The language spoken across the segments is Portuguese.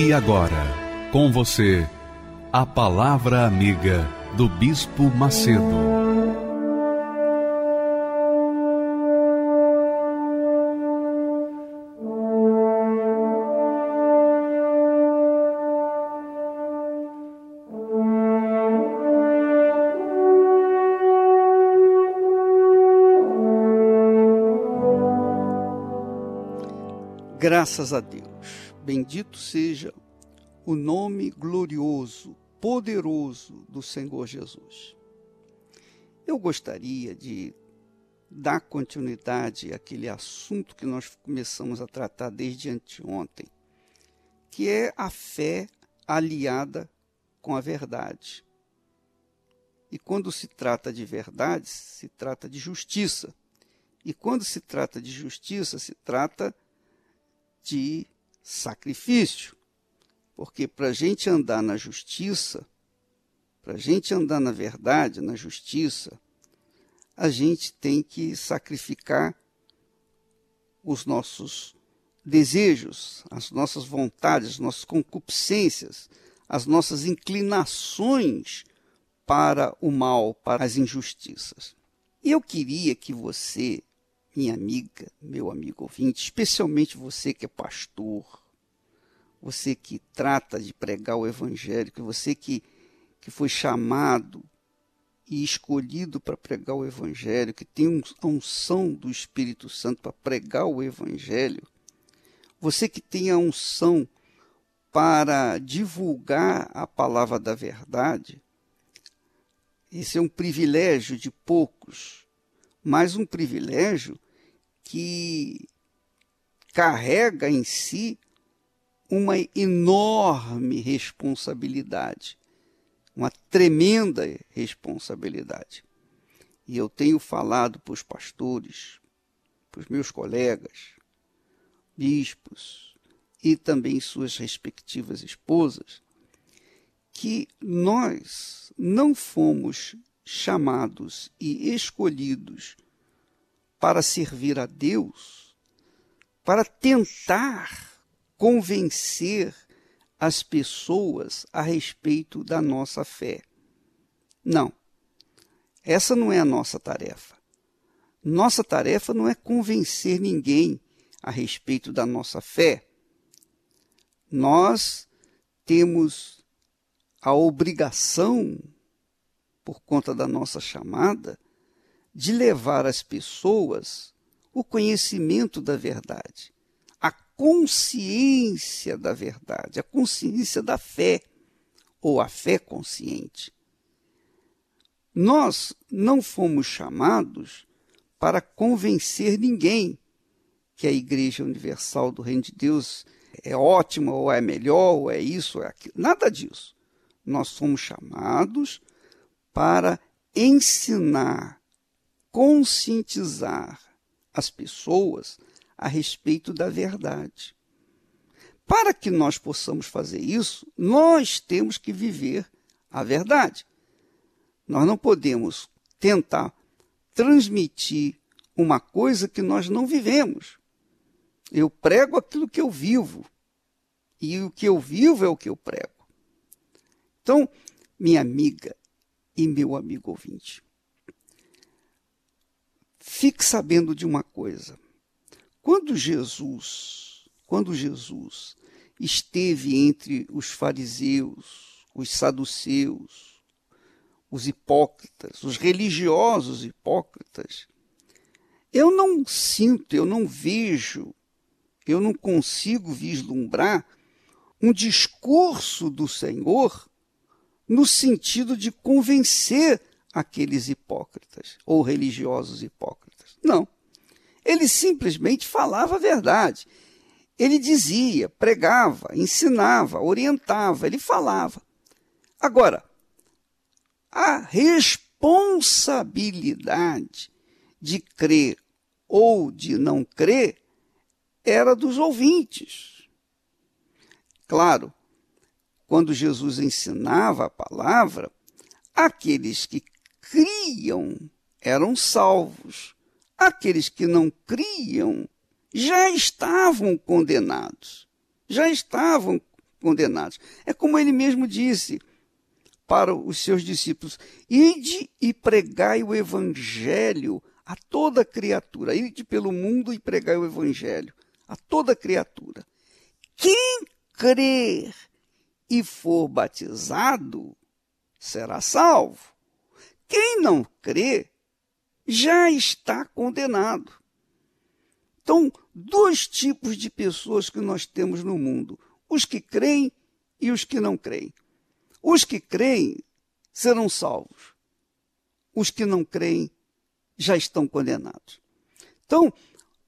E agora, com você, a Palavra Amiga do Bispo Macedo. Graças a Deus. Bendito seja o nome glorioso, poderoso do Senhor Jesus. Eu gostaria de dar continuidade àquele assunto que nós começamos a tratar desde anteontem, que é a fé aliada com a verdade. E quando se trata de verdade, se trata de justiça. E quando se trata de justiça, se trata de sacrifício. Porque para a gente andar na justiça, para a gente andar na verdade, na justiça, a gente tem que sacrificar os nossos desejos, as nossas vontades, as nossas concupiscências, as nossas inclinações para o mal, para as injustiças. E eu queria que você minha amiga, meu amigo ouvinte, especialmente você que é pastor, você que trata de pregar o evangelho, você que, que foi chamado e escolhido para pregar o evangelho, que tem a unção do Espírito Santo para pregar o evangelho, você que tem a unção para divulgar a palavra da verdade, esse é um privilégio de poucos, mas um privilégio que carrega em si uma enorme responsabilidade, uma tremenda responsabilidade. E eu tenho falado para os pastores, para os meus colegas, bispos e também suas respectivas esposas, que nós não fomos chamados e escolhidos para servir a Deus, para tentar convencer as pessoas a respeito da nossa fé. Não. Essa não é a nossa tarefa. Nossa tarefa não é convencer ninguém a respeito da nossa fé. Nós temos a obrigação, por conta da nossa chamada, de levar às pessoas o conhecimento da verdade, a consciência da verdade, a consciência da fé, ou a fé consciente. Nós não fomos chamados para convencer ninguém que a Igreja Universal do Reino de Deus é ótima, ou é melhor, ou é isso, ou é aquilo. Nada disso. Nós somos chamados para ensinar conscientizar as pessoas a respeito da verdade. Para que nós possamos fazer isso, nós temos que viver a verdade. Nós não podemos tentar transmitir uma coisa que nós não vivemos. Eu prego aquilo que eu vivo. E o que eu vivo é o que eu prego. Então, minha amiga e meu amigo ouvinte, Fique sabendo de uma coisa. Quando Jesus, quando Jesus esteve entre os fariseus, os saduceus, os hipócritas, os religiosos hipócritas, eu não sinto, eu não vejo, eu não consigo vislumbrar um discurso do Senhor no sentido de convencer aqueles hipócritas ou religiosos hipócritas. Não. Ele simplesmente falava a verdade. Ele dizia, pregava, ensinava, orientava, ele falava. Agora, a responsabilidade de crer ou de não crer era dos ouvintes. Claro, quando Jesus ensinava a palavra, aqueles que criam eram salvos, aqueles que não criam já estavam condenados. Já estavam condenados. É como ele mesmo disse para os seus discípulos: Ide e pregai o evangelho a toda criatura. Ide pelo mundo e pregai o evangelho a toda criatura. Quem crer e for batizado será salvo. Quem não crê já está condenado. Então, dois tipos de pessoas que nós temos no mundo: os que creem e os que não creem. Os que creem serão salvos. Os que não creem já estão condenados. Então,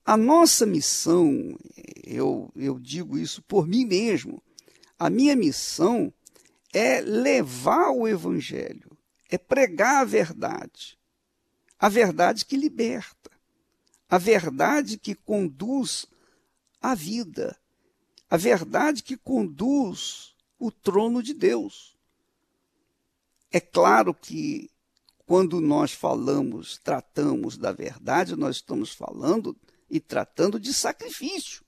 a nossa missão, eu, eu digo isso por mim mesmo, a minha missão é levar o evangelho, é pregar a verdade. A verdade que liberta, a verdade que conduz à vida, a verdade que conduz o trono de Deus. É claro que quando nós falamos, tratamos da verdade, nós estamos falando e tratando de sacrifício.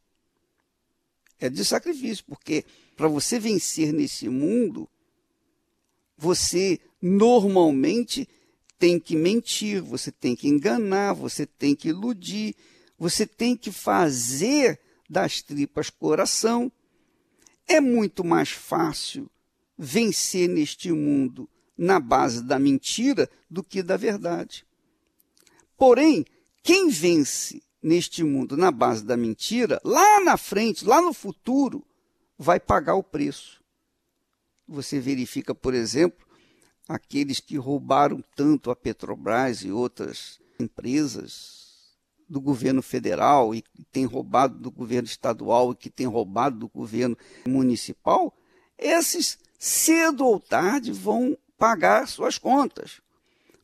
É de sacrifício, porque para você vencer nesse mundo, você normalmente tem que mentir, você tem que enganar, você tem que iludir, você tem que fazer das tripas coração. É muito mais fácil vencer neste mundo na base da mentira do que da verdade. Porém, quem vence neste mundo na base da mentira, lá na frente, lá no futuro, vai pagar o preço. Você verifica, por exemplo, aqueles que roubaram tanto a Petrobras e outras empresas do governo federal e que têm roubado do governo estadual e que têm roubado do governo municipal, esses cedo ou tarde vão pagar suas contas.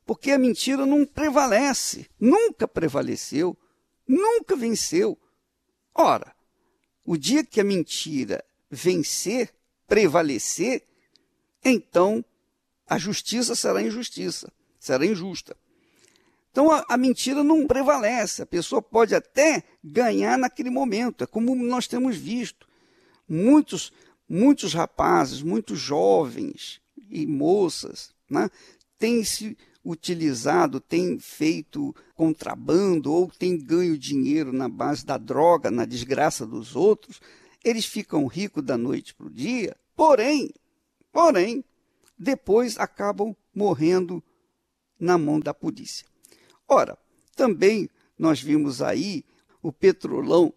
Porque a mentira não prevalece, nunca prevaleceu, nunca venceu. Ora, o dia que a mentira vencer, prevalecer, então a justiça será injustiça, será injusta. Então a, a, mentira não prevalece, a pessoa pode até ganhar naquele momento, é como nós temos visto. Muitos, muitos rapazes, muitos jovens, e moças, né, têm se utilizado, têm feito contrabando ou têm ganho dinheiro na base da droga, na desgraça dos outros, eles ficam ricos da noite para o dia, porém, porém, depois acabam morrendo na mão da polícia. Ora, também nós vimos aí o petrolão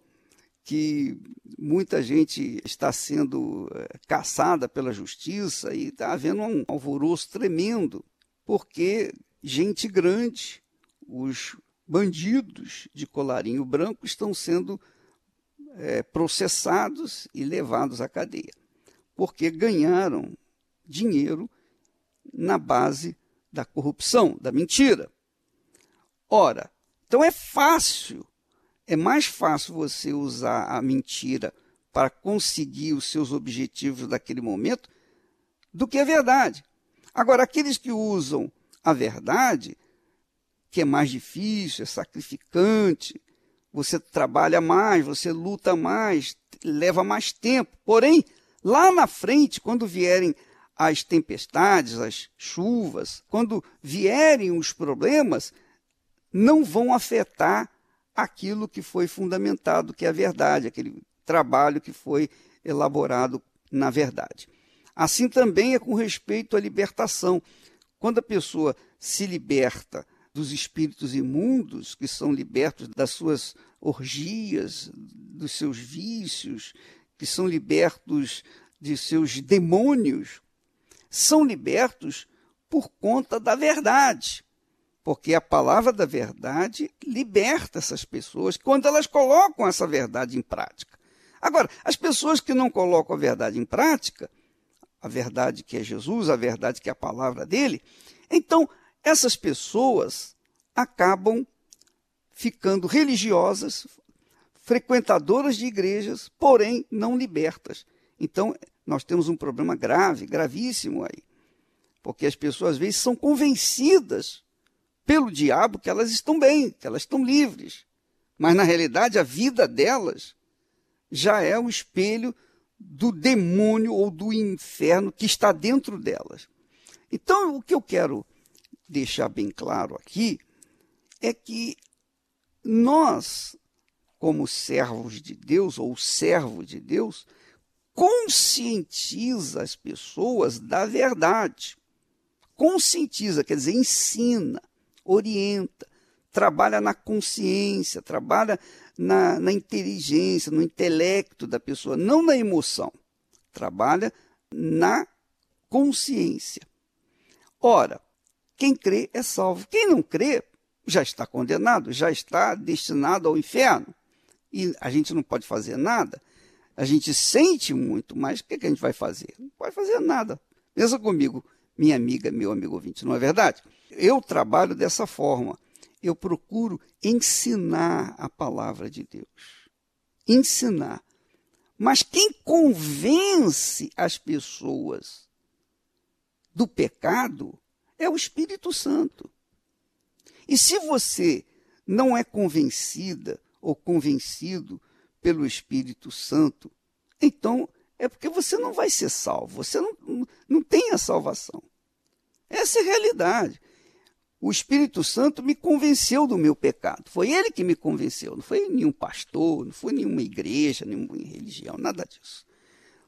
que muita gente está sendo eh, caçada pela justiça e está havendo um alvoroço tremendo, porque gente grande, os bandidos de colarinho branco estão sendo é, processados e levados à cadeia, porque ganharam dinheiro na base da corrupção, da mentira. Ora, então é fácil é mais fácil você usar a mentira para conseguir os seus objetivos daquele momento do que a verdade. Agora, aqueles que usam a verdade, que é mais difícil, é sacrificante, você trabalha mais, você luta mais, leva mais tempo. Porém, lá na frente, quando vierem as tempestades, as chuvas, quando vierem os problemas, não vão afetar aquilo que foi fundamentado, que é a verdade, aquele trabalho que foi elaborado na verdade. Assim também é com respeito à libertação. Quando a pessoa se liberta dos espíritos imundos, que são libertos das suas orgias, dos seus vícios, que são libertos de seus demônios, são libertos por conta da verdade porque a palavra da verdade liberta essas pessoas quando elas colocam essa verdade em prática. Agora, as pessoas que não colocam a verdade em prática, a verdade que é Jesus, a verdade que é a palavra dele, então essas pessoas acabam ficando religiosas, frequentadoras de igrejas, porém não libertas. Então, nós temos um problema grave, gravíssimo aí. Porque as pessoas às vezes são convencidas pelo diabo que elas estão bem, que elas estão livres. Mas na realidade a vida delas já é o espelho do demônio ou do inferno que está dentro delas. Então, o que eu quero deixar bem claro aqui é que nós, como servos de Deus ou servo de Deus, conscientiza as pessoas da verdade. Conscientiza, quer dizer, ensina, orienta, trabalha na consciência, trabalha na, na inteligência, no intelecto da pessoa, não na emoção. Trabalha na consciência. Ora, quem crê é salvo. Quem não crê já está condenado, já está destinado ao inferno. E a gente não pode fazer nada. A gente sente muito, mas o que, que a gente vai fazer? Não pode fazer nada. Pensa comigo, minha amiga, meu amigo ouvinte, não é verdade? Eu trabalho dessa forma. Eu procuro ensinar a palavra de Deus. Ensinar. Mas quem convence as pessoas do pecado é o Espírito Santo. E se você não é convencida ou convencido pelo Espírito Santo, então é porque você não vai ser salvo, você não, não tem a salvação. Essa é a realidade. O Espírito Santo me convenceu do meu pecado. Foi ele que me convenceu. Não foi nenhum pastor, não foi nenhuma igreja, nenhuma religião, nada disso.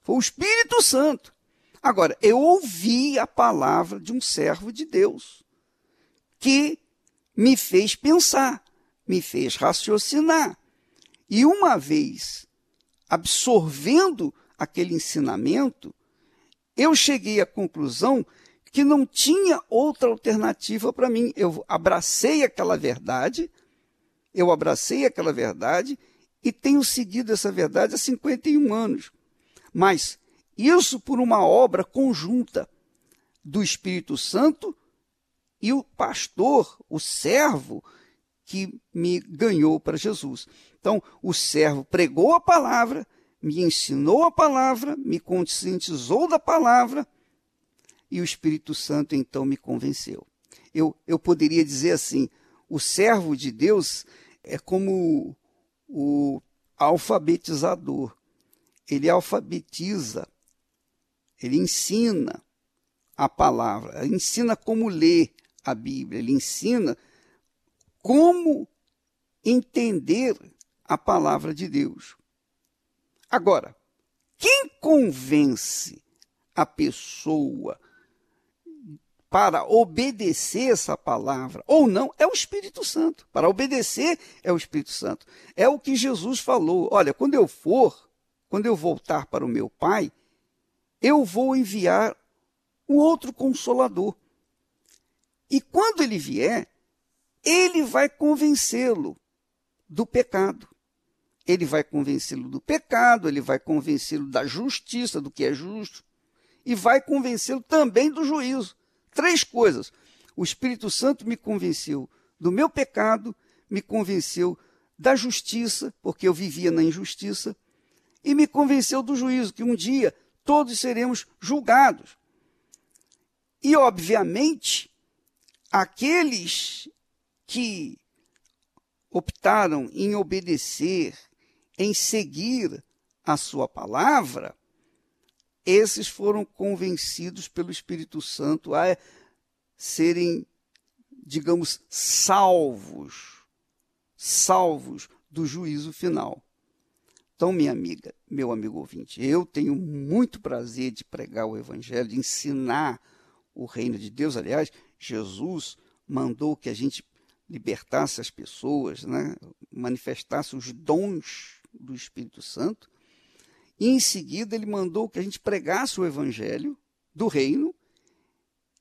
Foi o Espírito Santo. Agora, eu ouvi a palavra de um servo de Deus que me fez pensar, me fez raciocinar. E uma vez absorvendo aquele ensinamento, eu cheguei à conclusão que não tinha outra alternativa para mim. Eu abracei aquela verdade, eu abracei aquela verdade e tenho seguido essa verdade há 51 anos. Mas isso por uma obra conjunta do Espírito Santo e o pastor, o servo que me ganhou para Jesus. Então, o servo pregou a palavra, me ensinou a palavra, me conscientizou da palavra e o Espírito Santo então me convenceu. Eu, eu poderia dizer assim: o servo de Deus é como o alfabetizador. Ele alfabetiza, ele ensina a palavra, ensina como ler a Bíblia, ele ensina como entender a palavra de Deus. Agora, quem convence a pessoa para obedecer essa palavra ou não é o Espírito Santo. Para obedecer é o Espírito Santo. É o que Jesus falou. Olha, quando eu for, quando eu voltar para o meu Pai, eu vou enviar um outro consolador. E quando ele vier, ele vai convencê-lo do pecado. Ele vai convencê-lo do pecado, ele vai convencê-lo da justiça, do que é justo, e vai convencê-lo também do juízo. Três coisas. O Espírito Santo me convenceu do meu pecado, me convenceu da justiça, porque eu vivia na injustiça, e me convenceu do juízo, que um dia todos seremos julgados. E, obviamente, aqueles que optaram em obedecer, em seguir a sua palavra, esses foram convencidos pelo Espírito Santo a serem, digamos, salvos, salvos do juízo final. Então, minha amiga, meu amigo ouvinte, eu tenho muito prazer de pregar o Evangelho, de ensinar o reino de Deus. Aliás, Jesus mandou que a gente libertasse as pessoas, né? manifestasse os dons do Espírito Santo. E em seguida ele mandou que a gente pregasse o evangelho do reino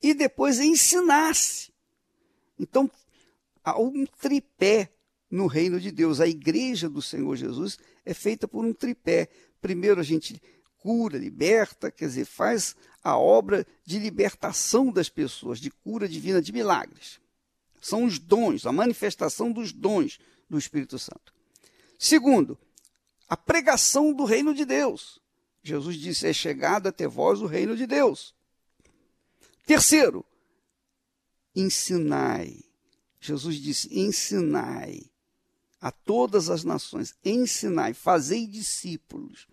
e depois ensinasse. Então, há um tripé no reino de Deus. A igreja do Senhor Jesus é feita por um tripé. Primeiro a gente cura, liberta, quer dizer, faz a obra de libertação das pessoas, de cura divina, de milagres. São os dons, a manifestação dos dons do Espírito Santo. Segundo, a pregação do reino de Deus. Jesus disse: É chegado até vós o reino de Deus. Terceiro, ensinai. Jesus disse: ensinai a todas as nações, ensinai, fazei discípulos.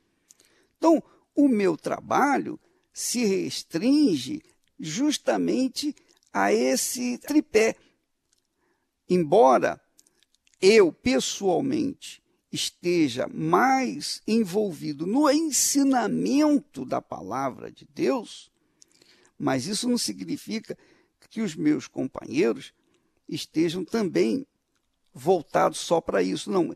Então, o meu trabalho se restringe justamente a esse tripé. Embora eu, pessoalmente, esteja mais envolvido no ensinamento da palavra de Deus, mas isso não significa que os meus companheiros estejam também voltados só para isso. Não.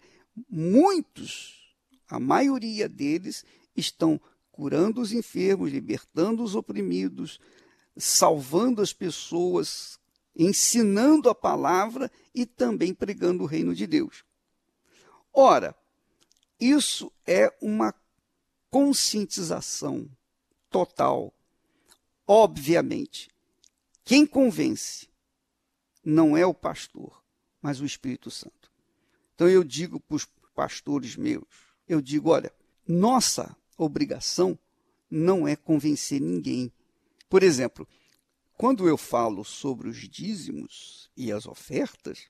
Muitos, a maioria deles, estão curando os enfermos, libertando os oprimidos, salvando as pessoas, ensinando a palavra e também pregando o reino de Deus. Ora, isso é uma conscientização total. Obviamente, quem convence não é o pastor, mas o Espírito Santo. Então eu digo para os pastores meus, eu digo, olha, nossa obrigação não é convencer ninguém. Por exemplo, quando eu falo sobre os dízimos e as ofertas,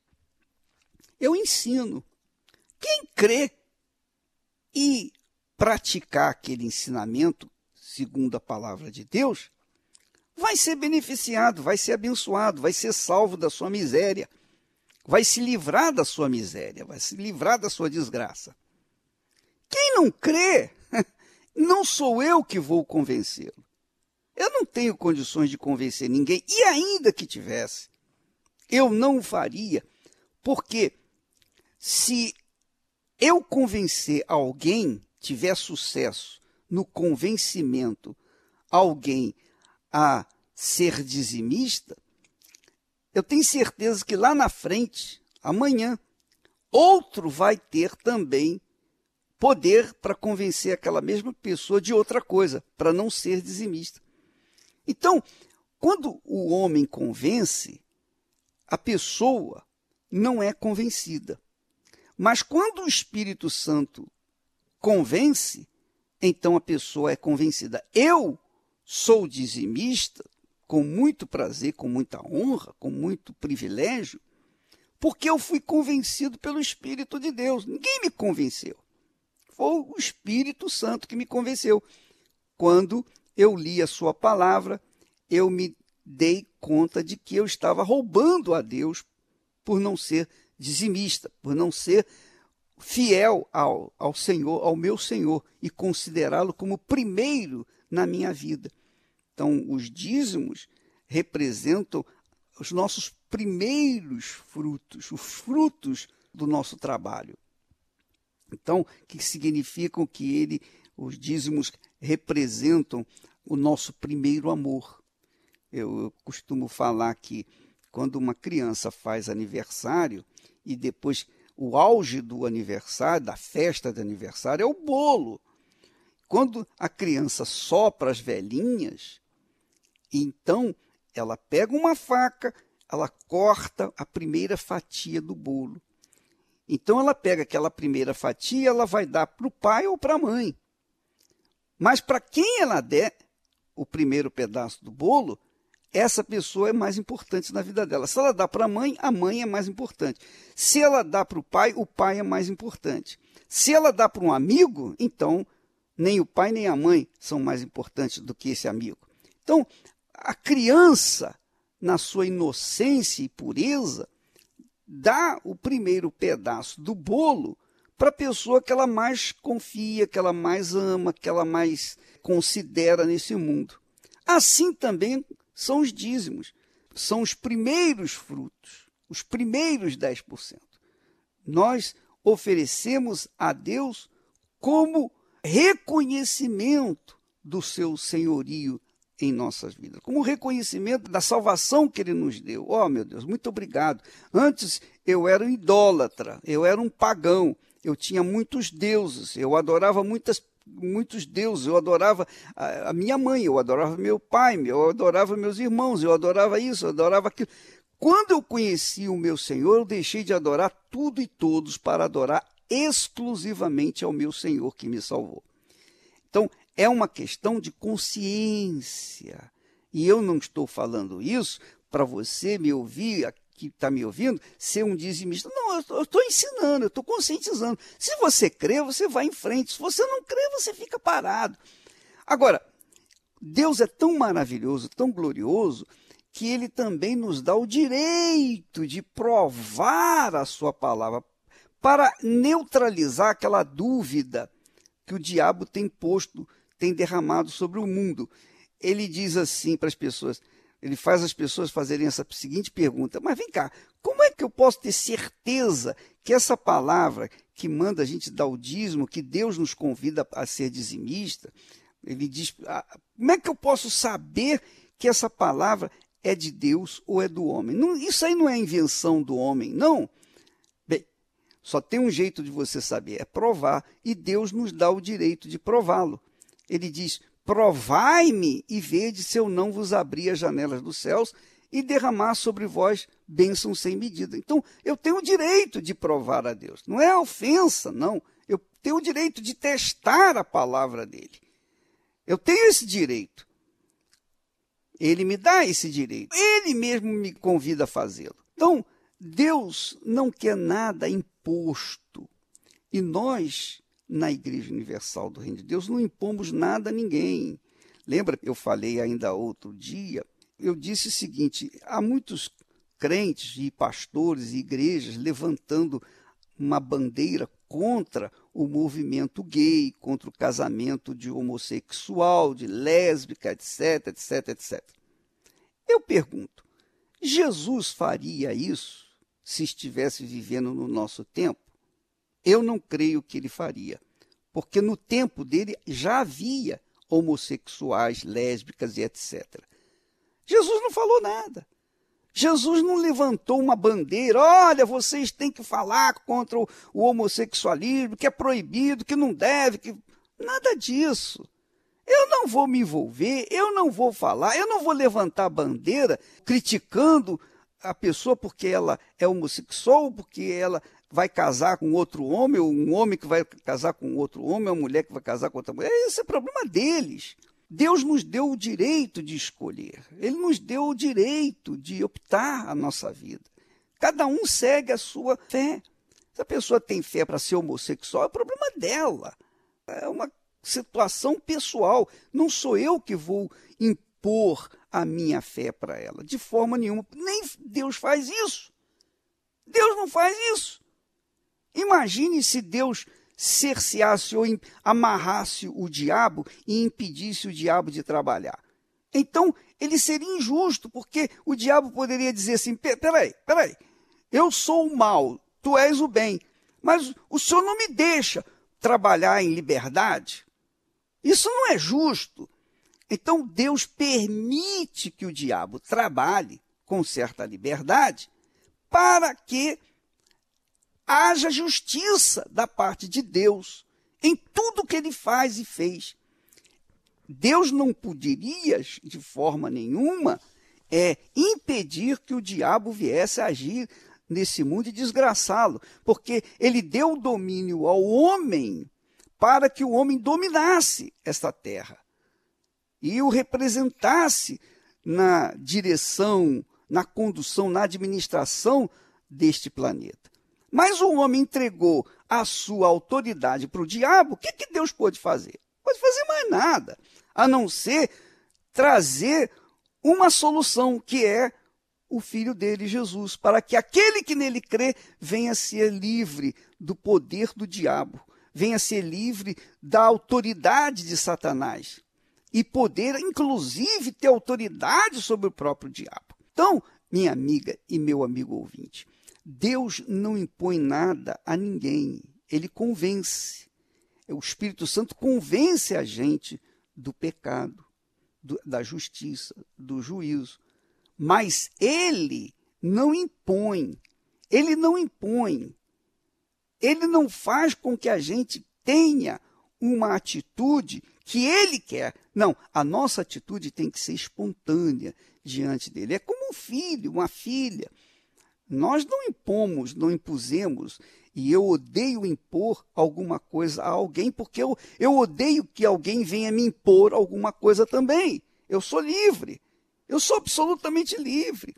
eu ensino. Quem crê e praticar aquele ensinamento, segundo a palavra de Deus, vai ser beneficiado, vai ser abençoado, vai ser salvo da sua miséria, vai se livrar da sua miséria, vai se livrar da sua desgraça. Quem não crê, não sou eu que vou convencê-lo. Eu não tenho condições de convencer ninguém, e ainda que tivesse, eu não o faria, porque se eu convencer alguém, tiver sucesso no convencimento, alguém a ser dizimista, eu tenho certeza que lá na frente, amanhã, outro vai ter também poder para convencer aquela mesma pessoa de outra coisa, para não ser dizimista. Então, quando o homem convence, a pessoa não é convencida. Mas quando o Espírito Santo convence, então a pessoa é convencida. Eu sou dizimista com muito prazer, com muita honra, com muito privilégio, porque eu fui convencido pelo Espírito de Deus. Ninguém me convenceu. Foi o Espírito Santo que me convenceu. Quando eu li a sua palavra, eu me dei conta de que eu estava roubando a Deus por não ser dizimista, por não ser fiel ao, ao Senhor, ao meu Senhor, e considerá-lo como primeiro na minha vida. Então, os dízimos representam os nossos primeiros frutos, os frutos do nosso trabalho. Então, que significam que ele, os dízimos representam o nosso primeiro amor. Eu, eu costumo falar que quando uma criança faz aniversário e depois o auge do aniversário, da festa de aniversário, é o bolo. Quando a criança sopra as velhinhas, então ela pega uma faca, ela corta a primeira fatia do bolo. Então ela pega aquela primeira fatia, ela vai dar para o pai ou para a mãe. Mas para quem ela der o primeiro pedaço do bolo, essa pessoa é mais importante na vida dela. Se ela dá para a mãe, a mãe é mais importante. Se ela dá para o pai, o pai é mais importante. Se ela dá para um amigo, então nem o pai nem a mãe são mais importantes do que esse amigo. Então, a criança, na sua inocência e pureza, dá o primeiro pedaço do bolo para a pessoa que ela mais confia, que ela mais ama, que ela mais considera nesse mundo. Assim também são os dízimos, são os primeiros frutos, os primeiros 10%. Nós oferecemos a Deus como reconhecimento do seu senhorio em nossas vidas, como reconhecimento da salvação que ele nos deu. Oh, meu Deus, muito obrigado. Antes eu era um idólatra, eu era um pagão, eu tinha muitos deuses, eu adorava muitas muitos deuses, eu adorava a, a minha mãe, eu adorava meu pai, eu adorava meus irmãos, eu adorava isso, eu adorava aquilo. Quando eu conheci o meu Senhor, eu deixei de adorar tudo e todos para adorar exclusivamente ao meu Senhor que me salvou. Então, é uma questão de consciência. E eu não estou falando isso para você me ouvir, que está me ouvindo, ser um dizimista. Não, eu estou ensinando, eu estou conscientizando. Se você crê, você vai em frente. Se você não crê, você fica parado. Agora, Deus é tão maravilhoso, tão glorioso, que ele também nos dá o direito de provar a sua palavra para neutralizar aquela dúvida que o diabo tem posto, tem derramado sobre o mundo. Ele diz assim para as pessoas: ele faz as pessoas fazerem essa seguinte pergunta: Mas vem cá, como é que eu posso ter certeza que essa palavra que manda a gente dar o dízimo, que Deus nos convida a ser dizimista, ele diz: ah, Como é que eu posso saber que essa palavra é de Deus ou é do homem? Não, isso aí não é invenção do homem, não. Bem, só tem um jeito de você saber: é provar, e Deus nos dá o direito de prová-lo. Ele diz: Provai-me e vede se eu não vos abrir as janelas dos céus e derramar sobre vós bênçãos sem medida. Então, eu tenho o direito de provar a Deus. Não é ofensa, não. Eu tenho o direito de testar a palavra dele. Eu tenho esse direito. Ele me dá esse direito. Ele mesmo me convida a fazê-lo. Então, Deus não quer nada imposto. E nós na Igreja Universal do Reino de Deus não impomos nada a ninguém. Lembra, eu falei ainda outro dia, eu disse o seguinte: há muitos crentes e pastores e igrejas levantando uma bandeira contra o movimento gay, contra o casamento de homossexual, de lésbica, etc, etc, etc. Eu pergunto: Jesus faria isso se estivesse vivendo no nosso tempo? Eu não creio que ele faria, porque no tempo dele já havia homossexuais, lésbicas e etc. Jesus não falou nada. Jesus não levantou uma bandeira, olha, vocês têm que falar contra o, homossexualismo, que é proibido, que não deve, que nada disso. Eu não vou me envolver, eu não vou falar, eu não vou levantar bandeira criticando a pessoa porque ela é homossexual, porque ela vai casar com outro homem, ou um homem que vai casar com outro homem, ou uma mulher que vai casar com outra mulher. Esse é problema deles. Deus nos deu o direito de escolher. Ele nos deu o direito de optar a nossa vida. Cada um segue a sua fé. Se a pessoa tem fé para ser homossexual, é problema dela. É uma situação pessoal. Não sou eu que vou impor a minha fé para ela, de forma nenhuma. Nem Deus faz isso. Deus não faz isso. Imagine se Deus cerceasse ou amarrasse o diabo e impedisse o diabo de trabalhar. Então, ele seria injusto, porque o diabo poderia dizer assim: peraí, peraí, eu sou o mal, tu és o bem, mas o senhor não me deixa trabalhar em liberdade. Isso não é justo. Então, Deus permite que o diabo trabalhe com certa liberdade para que haja justiça da parte de Deus em tudo que ele faz e fez. Deus não poderia, de forma nenhuma, é, impedir que o diabo viesse a agir nesse mundo e desgraçá-lo, porque ele deu o domínio ao homem para que o homem dominasse esta terra e o representasse na direção, na condução, na administração deste planeta. Mas o homem entregou a sua autoridade para o diabo, o que, que Deus pôde fazer? Pode fazer mais nada, a não ser trazer uma solução, que é o filho dele, Jesus, para que aquele que nele crê venha ser livre do poder do diabo, venha ser livre da autoridade de Satanás e poder, inclusive, ter autoridade sobre o próprio diabo. Então, minha amiga e meu amigo ouvinte, Deus não impõe nada a ninguém, ele convence. O Espírito Santo convence a gente do pecado, do, da justiça, do juízo. Mas ele não impõe, ele não impõe, ele não faz com que a gente tenha uma atitude que ele quer. Não, a nossa atitude tem que ser espontânea diante dele. É como um filho, uma filha. Nós não impomos, não impusemos, e eu odeio impor alguma coisa a alguém, porque eu, eu odeio que alguém venha me impor alguma coisa também. Eu sou livre. Eu sou absolutamente livre.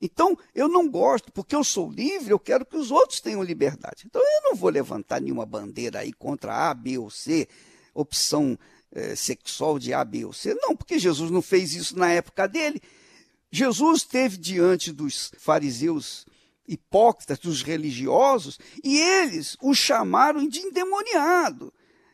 Então, eu não gosto, porque eu sou livre, eu quero que os outros tenham liberdade. Então, eu não vou levantar nenhuma bandeira aí contra A, B ou C, opção é, sexual de A, B ou C. Não, porque Jesus não fez isso na época dele. Jesus esteve diante dos fariseus hipócritas, dos religiosos, e eles o chamaram de endemoniado.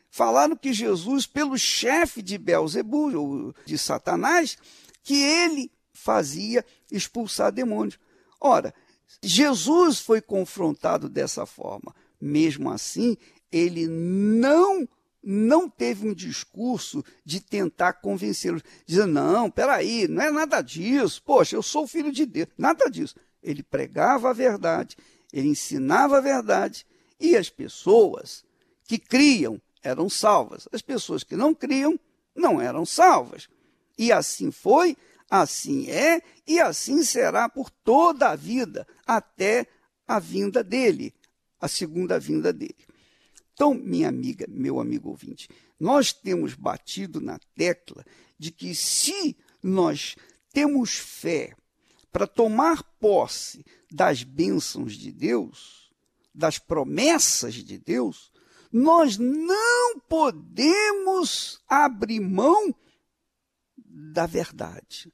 Falaram que Jesus, pelo chefe de Belzebu, ou de Satanás, que ele fazia expulsar demônios. Ora, Jesus foi confrontado dessa forma. Mesmo assim, ele não não teve um discurso de tentar convencê-los, dizendo: não, peraí, não é nada disso, poxa, eu sou filho de Deus. Nada disso. Ele pregava a verdade, ele ensinava a verdade, e as pessoas que criam eram salvas, as pessoas que não criam não eram salvas. E assim foi Assim é e assim será por toda a vida, até a vinda dele, a segunda vinda dele. Então, minha amiga, meu amigo ouvinte, nós temos batido na tecla de que se nós temos fé para tomar posse das bênçãos de Deus, das promessas de Deus, nós não podemos abrir mão da verdade.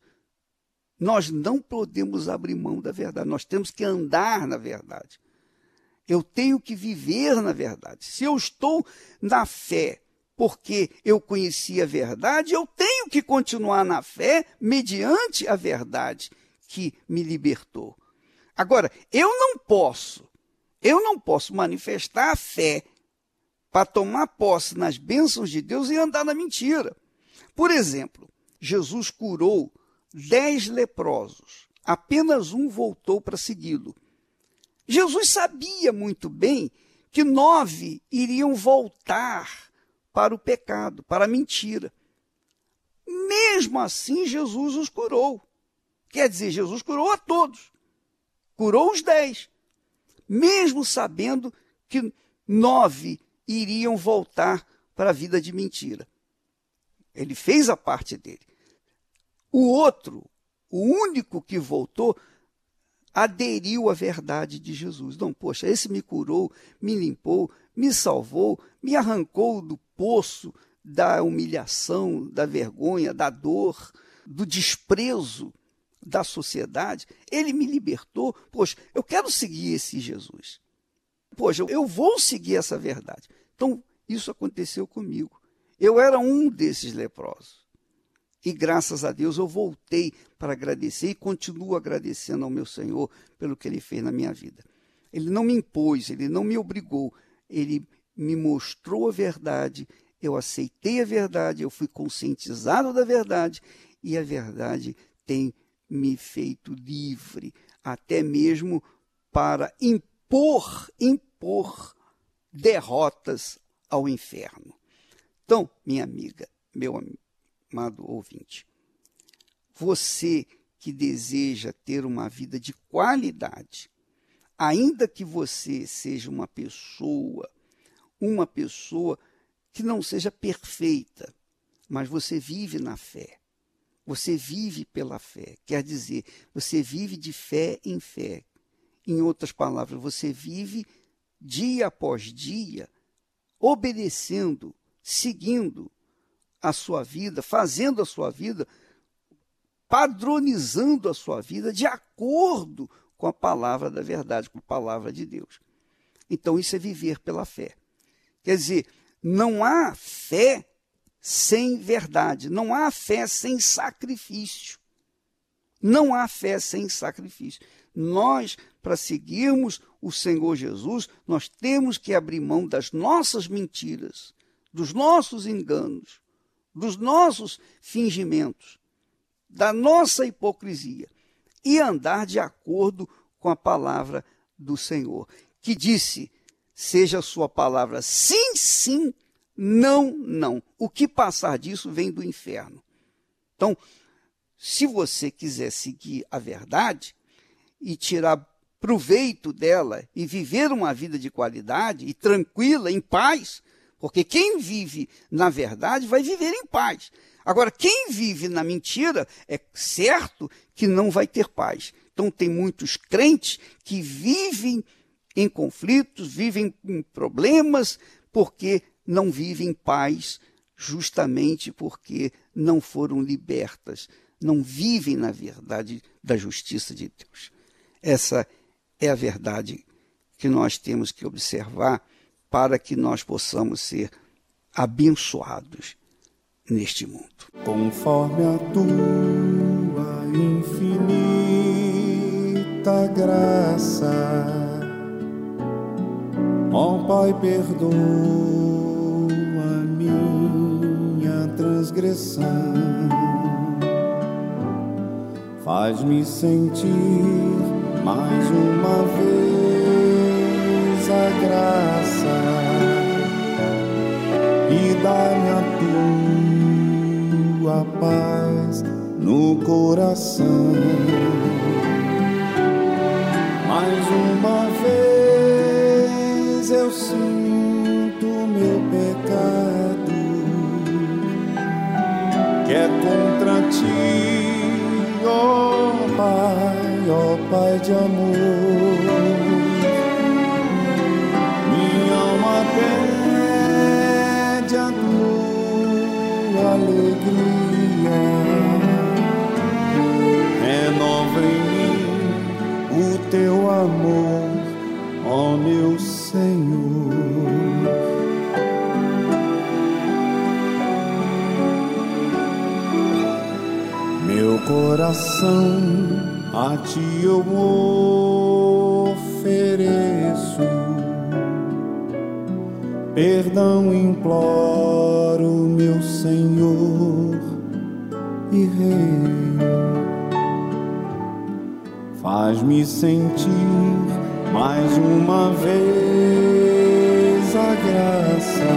Nós não podemos abrir mão da verdade, nós temos que andar na verdade. Eu tenho que viver na verdade. Se eu estou na fé porque eu conheci a verdade, eu tenho que continuar na fé mediante a verdade que me libertou. Agora, eu não posso, eu não posso manifestar a fé para tomar posse nas bênçãos de Deus e andar na mentira. Por exemplo, Jesus curou dez leprosos, apenas um voltou para segui-lo. Jesus sabia muito bem que nove iriam voltar para o pecado, para a mentira. Mesmo assim, Jesus os curou. Quer dizer, Jesus curou a todos. Curou os dez. Mesmo sabendo que nove iriam voltar para a vida de mentira. Ele fez a parte dele. O outro, o único que voltou, aderiu à verdade de Jesus. Não, poxa, esse me curou, me limpou, me salvou, me arrancou do poço da humilhação, da vergonha, da dor, do desprezo da sociedade. Ele me libertou. Poxa, eu quero seguir esse Jesus. Poxa, eu vou seguir essa verdade. Então, isso aconteceu comigo. Eu era um desses leprosos. E graças a Deus eu voltei para agradecer e continuo agradecendo ao meu Senhor pelo que ele fez na minha vida. Ele não me impôs, ele não me obrigou, ele me mostrou a verdade, eu aceitei a verdade, eu fui conscientizado da verdade e a verdade tem me feito livre, até mesmo para impor, impor derrotas ao inferno. Então, minha amiga, meu amigo, amado ouvinte. Você que deseja ter uma vida de qualidade, ainda que você seja uma pessoa, uma pessoa que não seja perfeita, mas você vive na fé. Você vive pela fé, quer dizer, você vive de fé em fé. Em outras palavras, você vive dia após dia obedecendo, seguindo a sua vida, fazendo a sua vida, padronizando a sua vida de acordo com a palavra da verdade, com a palavra de Deus. Então, isso é viver pela fé. Quer dizer, não há fé sem verdade, não há fé sem sacrifício. Não há fé sem sacrifício. Nós, para seguirmos o Senhor Jesus, nós temos que abrir mão das nossas mentiras, dos nossos enganos, dos nossos fingimentos, da nossa hipocrisia e andar de acordo com a palavra do Senhor, que disse: seja a sua palavra sim, sim, não, não. O que passar disso vem do inferno. Então, se você quiser seguir a verdade e tirar proveito dela e viver uma vida de qualidade e tranquila, em paz, porque quem vive na verdade vai viver em paz. Agora, quem vive na mentira é certo que não vai ter paz. Então, tem muitos crentes que vivem em conflitos, vivem em problemas, porque não vivem em paz, justamente porque não foram libertas, não vivem na verdade da justiça de Deus. Essa é a verdade que nós temos que observar para que nós possamos ser abençoados neste mundo. Conforme a tua infinita graça, ó Pai, perdoa minha transgressão, faz-me sentir mais uma vez graça e dá-me a tua paz no coração. Mais uma vez eu sinto meu pecado que é contra ti, ó oh Pai ó Pai de amor. Teu amor, ó meu Senhor. Meu coração a ti eu ofereço. Perdão imploro, meu Senhor e Rei. Faz-me sentir mais uma vez a graça,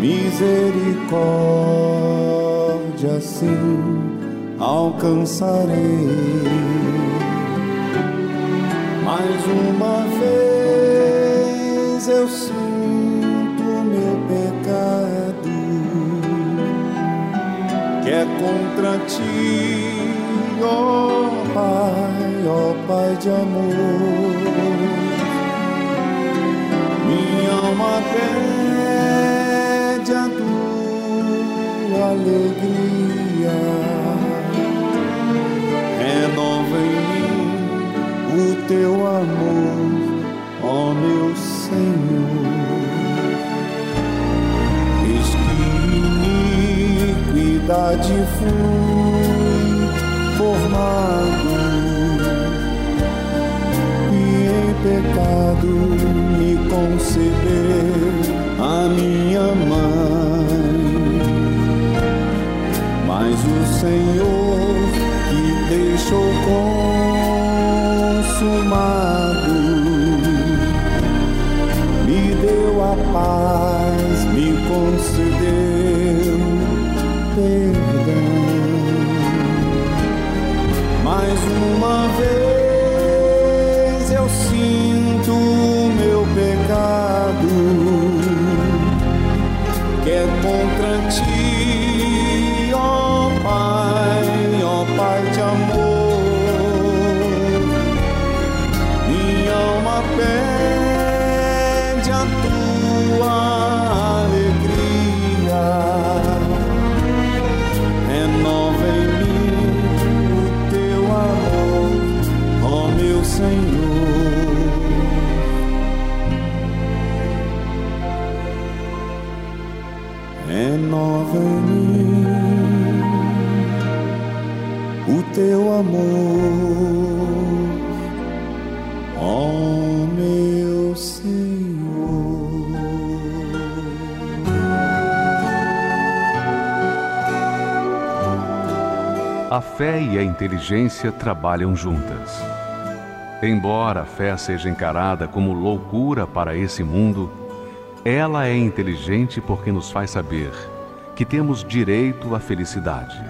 misericórdia, sim alcançarei. Mais uma vez eu sinto meu pecado, que é contra ti, ó Pai, ó Pai de amor. Minha alma pede a tua alegria renova em mim o teu amor, ó meu Senhor. Eis que iniquidade fui formado e em pecado me concebeu a minha A fé e a inteligência trabalham juntas. Embora a fé seja encarada como loucura para esse mundo, ela é inteligente porque nos faz saber que temos direito à felicidade.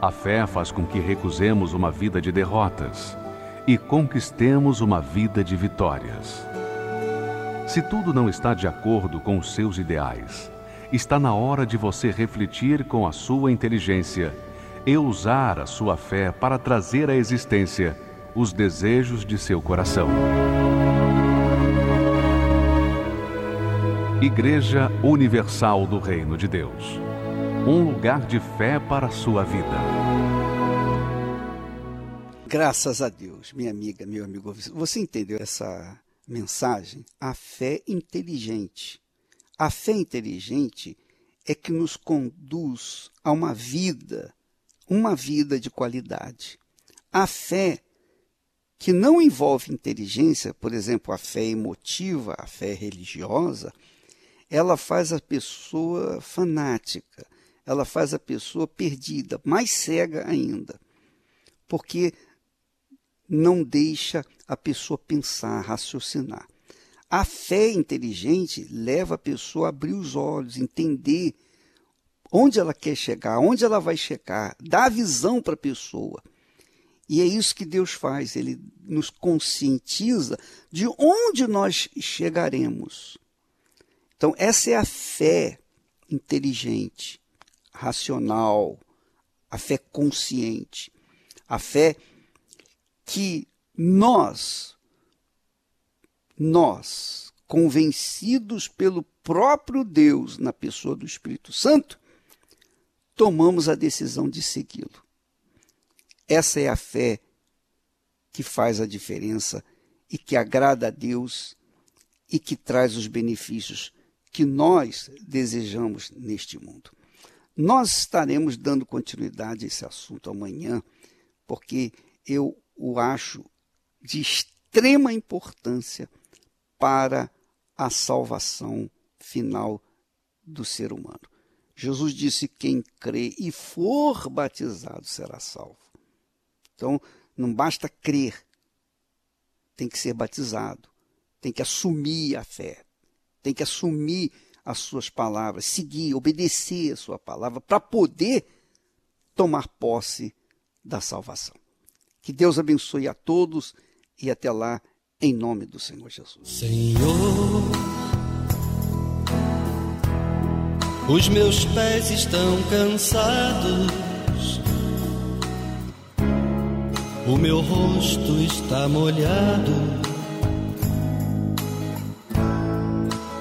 A fé faz com que recusemos uma vida de derrotas, e conquistemos uma vida de vitórias. Se tudo não está de acordo com os seus ideais, está na hora de você refletir com a sua inteligência e usar a sua fé para trazer à existência os desejos de seu coração. Igreja Universal do Reino de Deus um lugar de fé para a sua vida. Graças a Deus, minha amiga, meu amigo, você entendeu essa mensagem? A fé inteligente. A fé inteligente é que nos conduz a uma vida uma vida de qualidade. A fé que não envolve inteligência, por exemplo, a fé emotiva, a fé religiosa, ela faz a pessoa fanática, ela faz a pessoa perdida, mais cega ainda, porque não deixa a pessoa pensar, raciocinar. A fé inteligente leva a pessoa a abrir os olhos, entender onde ela quer chegar, onde ela vai chegar, dá visão para a pessoa. E é isso que Deus faz, ele nos conscientiza de onde nós chegaremos. Então, essa é a fé inteligente, racional, a fé consciente, a fé que nós, nós, convencidos pelo próprio Deus na pessoa do Espírito Santo, tomamos a decisão de segui-lo. Essa é a fé que faz a diferença e que agrada a Deus e que traz os benefícios que nós desejamos neste mundo. Nós estaremos dando continuidade a esse assunto amanhã, porque eu o acho de extrema importância para a salvação final do ser humano. Jesus disse: quem crê e for batizado será salvo. Então, não basta crer, tem que ser batizado, tem que assumir a fé, tem que assumir as suas palavras, seguir, obedecer a sua palavra, para poder tomar posse da salvação. Que Deus abençoe a todos e até lá, em nome do Senhor Jesus. Senhor Os meus pés estão cansados, o meu rosto está molhado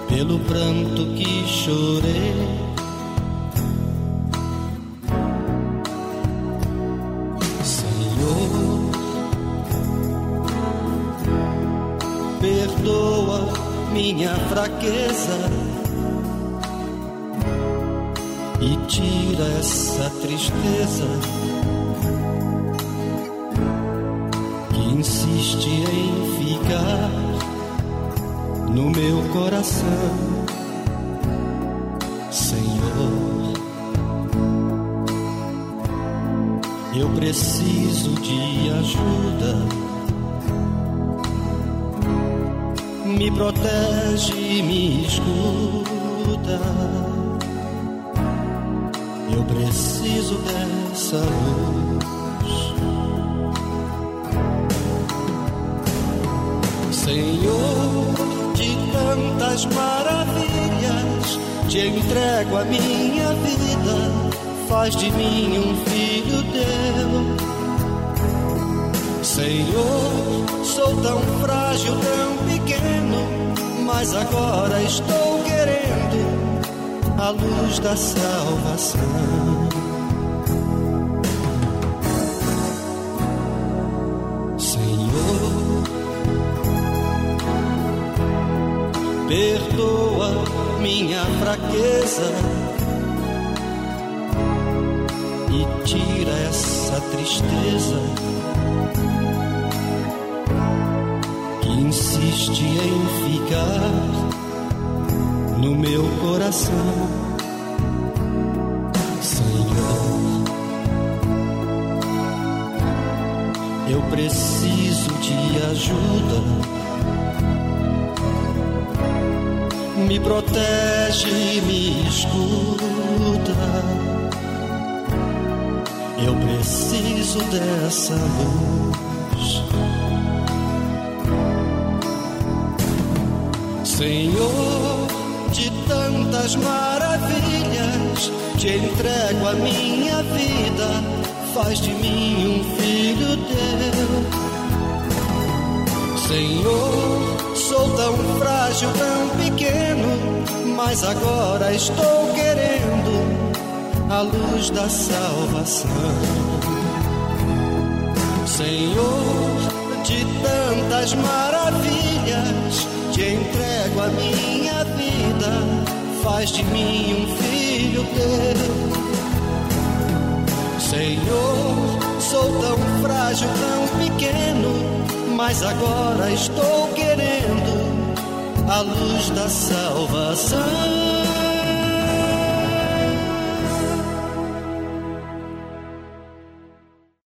pelo pranto que chorei. Minha fraqueza e tira essa tristeza que insiste em ficar no meu coração, Senhor. Eu preciso de ajuda. Me protege e me escuta eu preciso dessa luz. Senhor, de tantas maravilhas, te entrego a minha vida, faz de mim um filho teu. Senhor, sou tão frágil, tão pequeno, mas agora estou querendo a luz da salvação. Senhor, perdoa minha fraqueza e tira essa tristeza insiste em ficar no meu coração, Senhor. Eu preciso de ajuda. Me protege, me escuta. Eu preciso dessa luz. Senhor, de tantas maravilhas, te entrego a minha vida, faz de mim um filho teu. Senhor, sou tão frágil, tão pequeno, mas agora estou querendo a luz da salvação. Senhor, de tantas maravilhas, te entrego a minha vida, faz de mim um filho teu. Senhor, sou tão frágil, tão pequeno, mas agora estou querendo a luz da salvação.